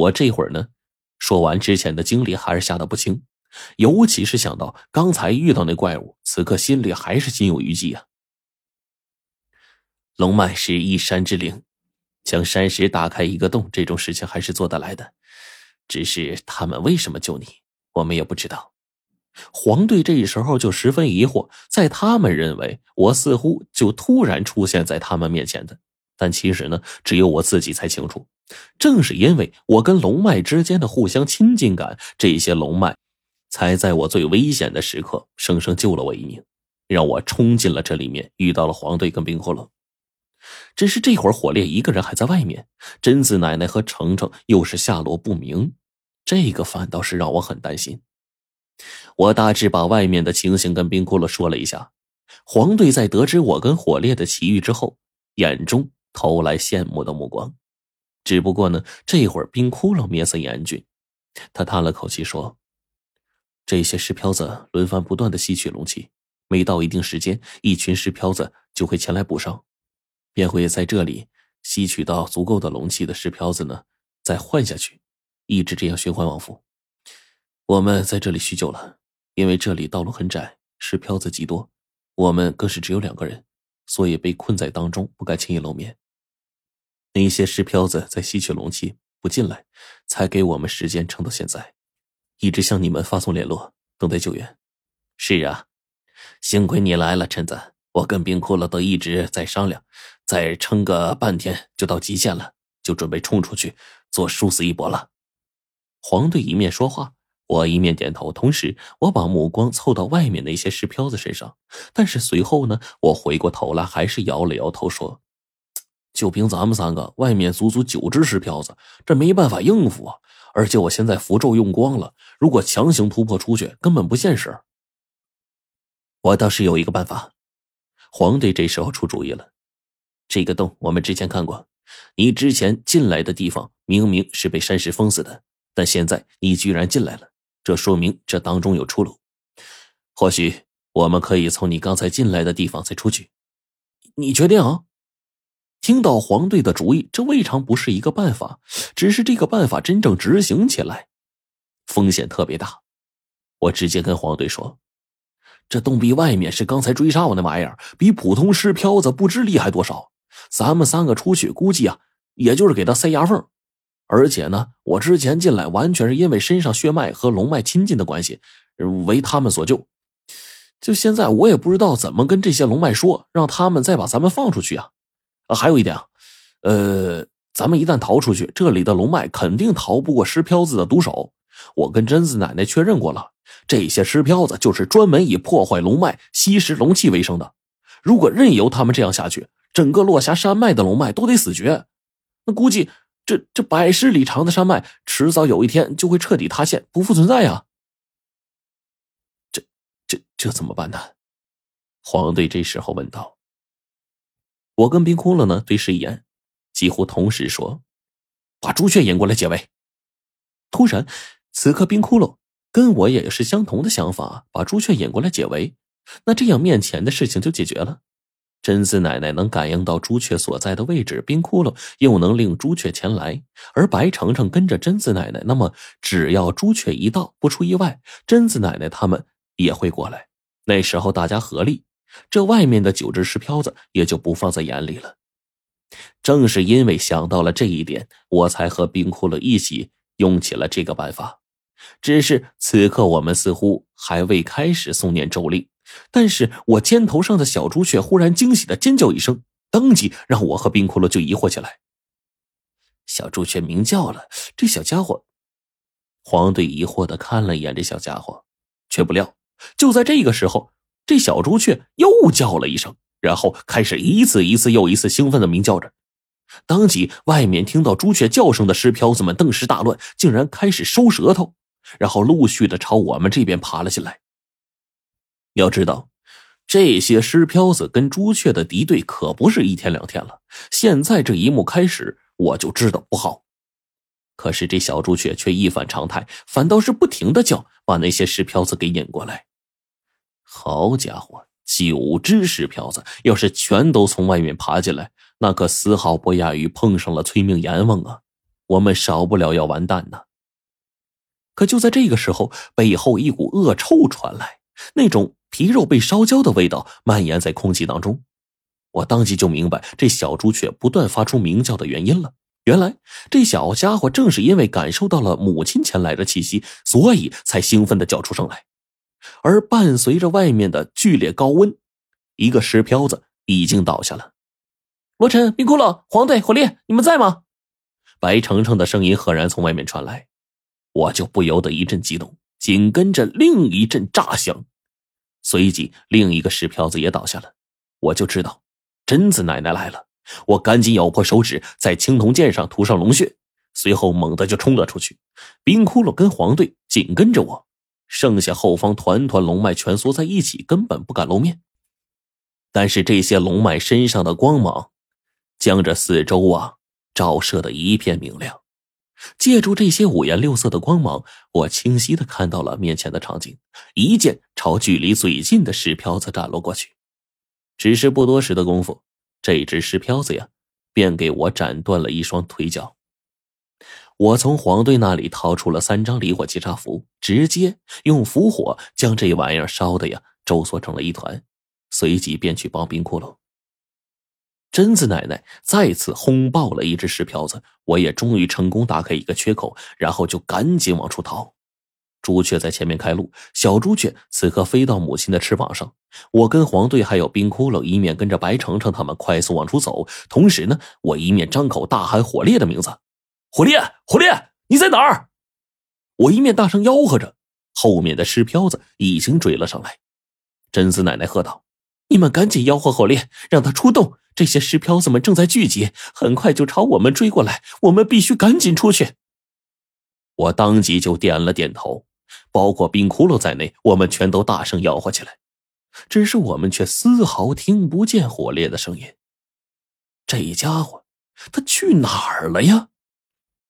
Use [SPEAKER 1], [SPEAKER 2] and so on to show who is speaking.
[SPEAKER 1] 我这会儿呢，说完之前的经历，还是吓得不轻，尤其是想到刚才遇到那怪物，此刻心里还是心有余悸啊。龙脉是一山之灵，将山石打开一个洞，这种事情还是做得来的。只是他们为什么救你，我们也不知道。黄队这时候就十分疑惑，在他们认为我似乎就突然出现在他们面前的，但其实呢，只有我自己才清楚。正是因为我跟龙脉之间的互相亲近感，这些龙脉才在我最危险的时刻生生救了我一命，让我冲进了这里面，遇到了黄队跟冰骷髅。只是这会儿火烈一个人还在外面，贞子奶奶和程程又是下落不明，这个反倒是让我很担心。我大致把外面的情形跟冰骷髅说了一下，黄队在得知我跟火烈的奇遇之后，眼中投来羡慕的目光。只不过呢，这会儿冰窟窿面色严峻，他叹了口气说：“这些石漂子轮番不断的吸取龙气，每到一定时间，一群石漂子就会前来补上，便会在这里吸取到足够的龙气的石漂子呢，再换下去，一直这样循环往复。我们在这里许久了，因为这里道路很窄，石漂子极多，我们更是只有两个人，所以被困在当中，不敢轻易露面。”那些石漂子在吸取龙气，不进来，才给我们时间撑到现在，一直向你们发送联络，等待救援。是啊，幸亏你来了，陈子。我跟冰窟窿都一直在商量，再撑个半天就到极限了，就准备冲出去做殊死一搏了。黄队一面说话，我一面点头，同时我把目光凑到外面那些石漂子身上，但是随后呢，我回过头来，还是摇了摇头说。就凭咱们三个，外面足足九只石漂子，这没办法应付啊！而且我现在符咒用光了，如果强行突破出去，根本不现实。我倒是有一个办法。黄队这时候出主意了。这个洞我们之前看过，你之前进来的地方明明是被山石封死的，但现在你居然进来了，这说明这当中有出路。或许我们可以从你刚才进来的地方再出去。你决定啊？听到黄队的主意，这未尝不是一个办法。只是这个办法真正执行起来，风险特别大。我直接跟黄队说：“这洞壁外面是刚才追杀我那玩意儿，比普通尸漂子不知厉害多少。咱们三个出去，估计啊，也就是给他塞牙缝。而且呢，我之前进来完全是因为身上血脉和龙脉亲近的关系，为他们所救。就现在，我也不知道怎么跟这些龙脉说，让他们再把咱们放出去啊。”还有一点啊，呃，咱们一旦逃出去，这里的龙脉肯定逃不过尸飘子的毒手。我跟贞子奶奶确认过了，这些尸飘子就是专门以破坏龙脉、吸食龙气为生的。如果任由他们这样下去，整个落霞山脉的龙脉都得死绝。那估计这这百十里长的山脉，迟早有一天就会彻底塌陷，不复存在呀。这这这怎么办呢？黄队这时候问道。我跟冰窟窿呢对视一眼，几乎同时说：“把朱雀引过来解围。”突然，此刻冰窟窿跟我也是相同的想法，把朱雀引过来解围。那这样面前的事情就解决了。贞子奶奶能感应到朱雀所在的位置，冰窟窿又能令朱雀前来，而白程程跟着贞子奶奶，那么只要朱雀一到，不出意外，贞子奶奶他们也会过来。那时候大家合力。这外面的九只石漂子也就不放在眼里了。正是因为想到了这一点，我才和冰窟窿一起用起了这个办法。只是此刻我们似乎还未开始诵念咒令，但是我肩头上的小朱雀忽然惊喜的尖叫一声，当即让我和冰窟窿就疑惑起来。小朱雀鸣叫了，这小家伙……黄队疑惑的看了一眼这小家伙，却不料就在这个时候。这小朱雀又叫了一声，然后开始一次一次又一次兴奋的鸣叫着。当即，外面听到朱雀叫声的尸漂子们顿时大乱，竟然开始收舌头，然后陆续的朝我们这边爬了进来。要知道，这些尸漂子跟朱雀的敌对可不是一天两天了。现在这一幕开始，我就知道不好。可是这小朱雀却一反常态，反倒是不停的叫，把那些尸漂子给引过来。好家伙，九只石瓢子，要是全都从外面爬进来，那可丝毫不亚于碰上了催命阎王啊！我们少不了要完蛋呢。可就在这个时候，背后一股恶臭传来，那种皮肉被烧焦的味道蔓延在空气当中。我当即就明白这小朱雀不断发出鸣叫的原因了。原来这小家伙正是因为感受到了母亲前来的气息，所以才兴奋的叫出声来。而伴随着外面的剧烈高温，一个石漂子已经倒下了。罗晨、冰窟窿、黄队、火烈，你们在吗？白程程的声音赫然从外面传来，我就不由得一阵激动，紧跟着另一阵炸响，随即另一个石漂子也倒下了。我就知道，贞子奶奶来了。我赶紧咬破手指，在青铜剑上涂上龙血，随后猛地就冲了出去。冰窟窿跟黄队紧跟着我。剩下后方团团龙脉蜷缩在一起，根本不敢露面。但是这些龙脉身上的光芒，将这四周啊照射的一片明亮。借助这些五颜六色的光芒，我清晰的看到了面前的场景：一剑朝距离最近的石漂子斩落过去。只是不多时的功夫，这只石漂子呀，便给我斩断了一双腿脚。我从黄队那里掏出了三张离火气炸符，直接用符火将这玩意儿烧的呀皱缩成了一团，随即便去帮冰窟窿。贞子奶奶再次轰爆了一只石瓢子，我也终于成功打开一个缺口，然后就赶紧往出逃。朱雀在前面开路，小朱雀此刻飞到母亲的翅膀上。我跟黄队还有冰窟窿一面跟着白程程他们快速往出走，同时呢，我一面张口大喊火烈的名字。火烈，火烈，你在哪儿？我一面大声吆喝着，后面的尸漂子已经追了上来。贞子奶奶喝道：“你们赶紧吆喝火烈，让他出动！这些尸漂子们正在聚集，很快就朝我们追过来，我们必须赶紧出去。”我当即就点了点头，包括冰窟窿在内，我们全都大声吆喝起来。只是我们却丝毫听不见火烈的声音。这家伙，他去哪儿了呀？